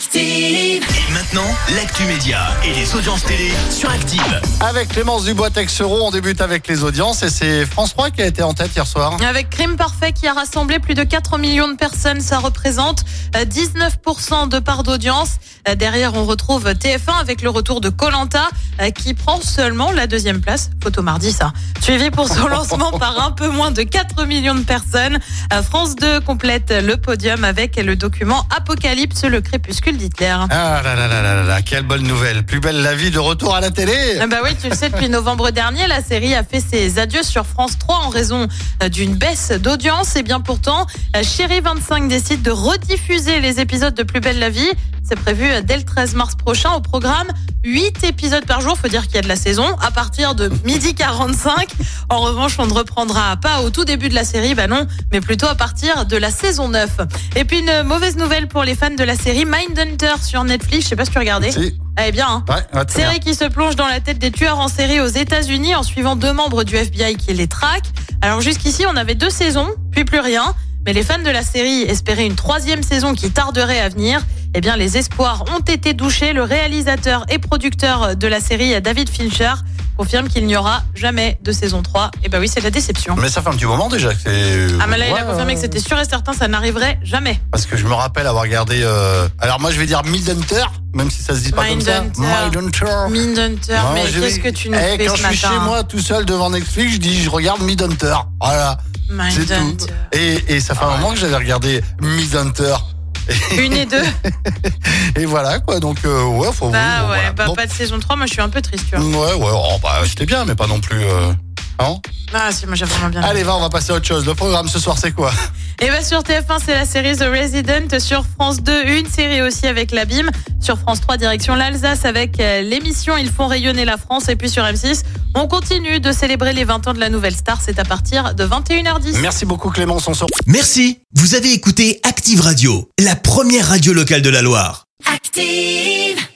Active. Et maintenant, l'actu média et les audiences télé sur Active. Avec Clémence Dubois-Texereau, on débute avec les audiences et c'est France 3 qui a été en tête hier soir. Avec Crime Parfait qui a rassemblé plus de 4 millions de personnes, ça représente euh, 19% de part d'audience. Euh, Derrière, on retrouve TF1 avec le retour de Colanta qui prend seulement la deuxième place. Photo mardi, ça. Suivi pour son lancement par un peu moins de 4 millions de personnes. Euh, France 2 complète le podium avec le document Apocalypse, le crépuscule d'Hitler. Ah là là là là là là, quelle bonne nouvelle. Plus belle la vie de retour à la télé. Ah Bah oui, tu le sais, depuis novembre dernier, la série a fait ses adieux sur France 3 en raison euh, d'une baisse d'audience. Et bien pourtant, euh, Chérie 25 décide de rediffuser les épisodes de Plus belle la vie. C'est prévu dès le 13 mars prochain au programme. 8 épisodes par jour, faut dire qu'il y a de la saison, à partir de midi 45. En revanche, on ne reprendra pas au tout début de la série, bah non, mais plutôt à partir de la saison 9. Et puis une mauvaise nouvelle pour les fans de la série Mindhunter sur Netflix, je sais pas si tu regardais. Si. Eh bien, hein. Ouais, Série qui se plonge dans la tête des tueurs en série aux États-Unis en suivant deux membres du FBI qui les traquent. Alors jusqu'ici, on avait deux saisons, puis plus rien. Mais les fans de la série espéraient une troisième saison qui tarderait à venir. Eh bien, les espoirs ont été douchés. Le réalisateur et producteur de la série, David Fincher, confirme qu'il n'y aura jamais de saison 3. Et bah oui, c'est la déception. Mais ça fait un petit moment déjà que c'est. Ah, mais là, il a confirmé que c'était sûr et certain, ça n'arriverait jamais. Parce que je me rappelle avoir regardé. euh, Alors moi je vais dire Mindhunter, même si ça se dit pas comme ça. Mindhunter. Mindhunter. Mais qu'est-ce que tu nous Eh, fais Quand ce je suis matin chez moi tout seul devant Netflix, je dis je regarde Mindhunter. Voilà, tout. Et, et ça fait un moment que j'avais regardé Mindhunter. Une et deux. Et voilà quoi, donc euh, ouais, faut Bah ouais, voilà. bah pas de saison 3, moi je suis un peu triste, tu vois. Ouais, ouais, oh, bah c'était bien, mais pas non plus. euh, hein Ah si, moi j'ai vraiment bien. Allez, va, on va passer à autre chose. Le programme ce soir, c'est quoi? Et bah sur TF1, c'est la série The Resident. Sur France 2, une série aussi avec l'Abîme. Sur France 3, direction l'Alsace avec euh, l'émission Ils font rayonner la France. Et puis sur M6, on continue de célébrer les 20 ans de la nouvelle star. C'est à partir de 21h10. Merci beaucoup Clémence, on se Merci, vous avez écouté Active Radio, la première radio locale de la Loire. Active.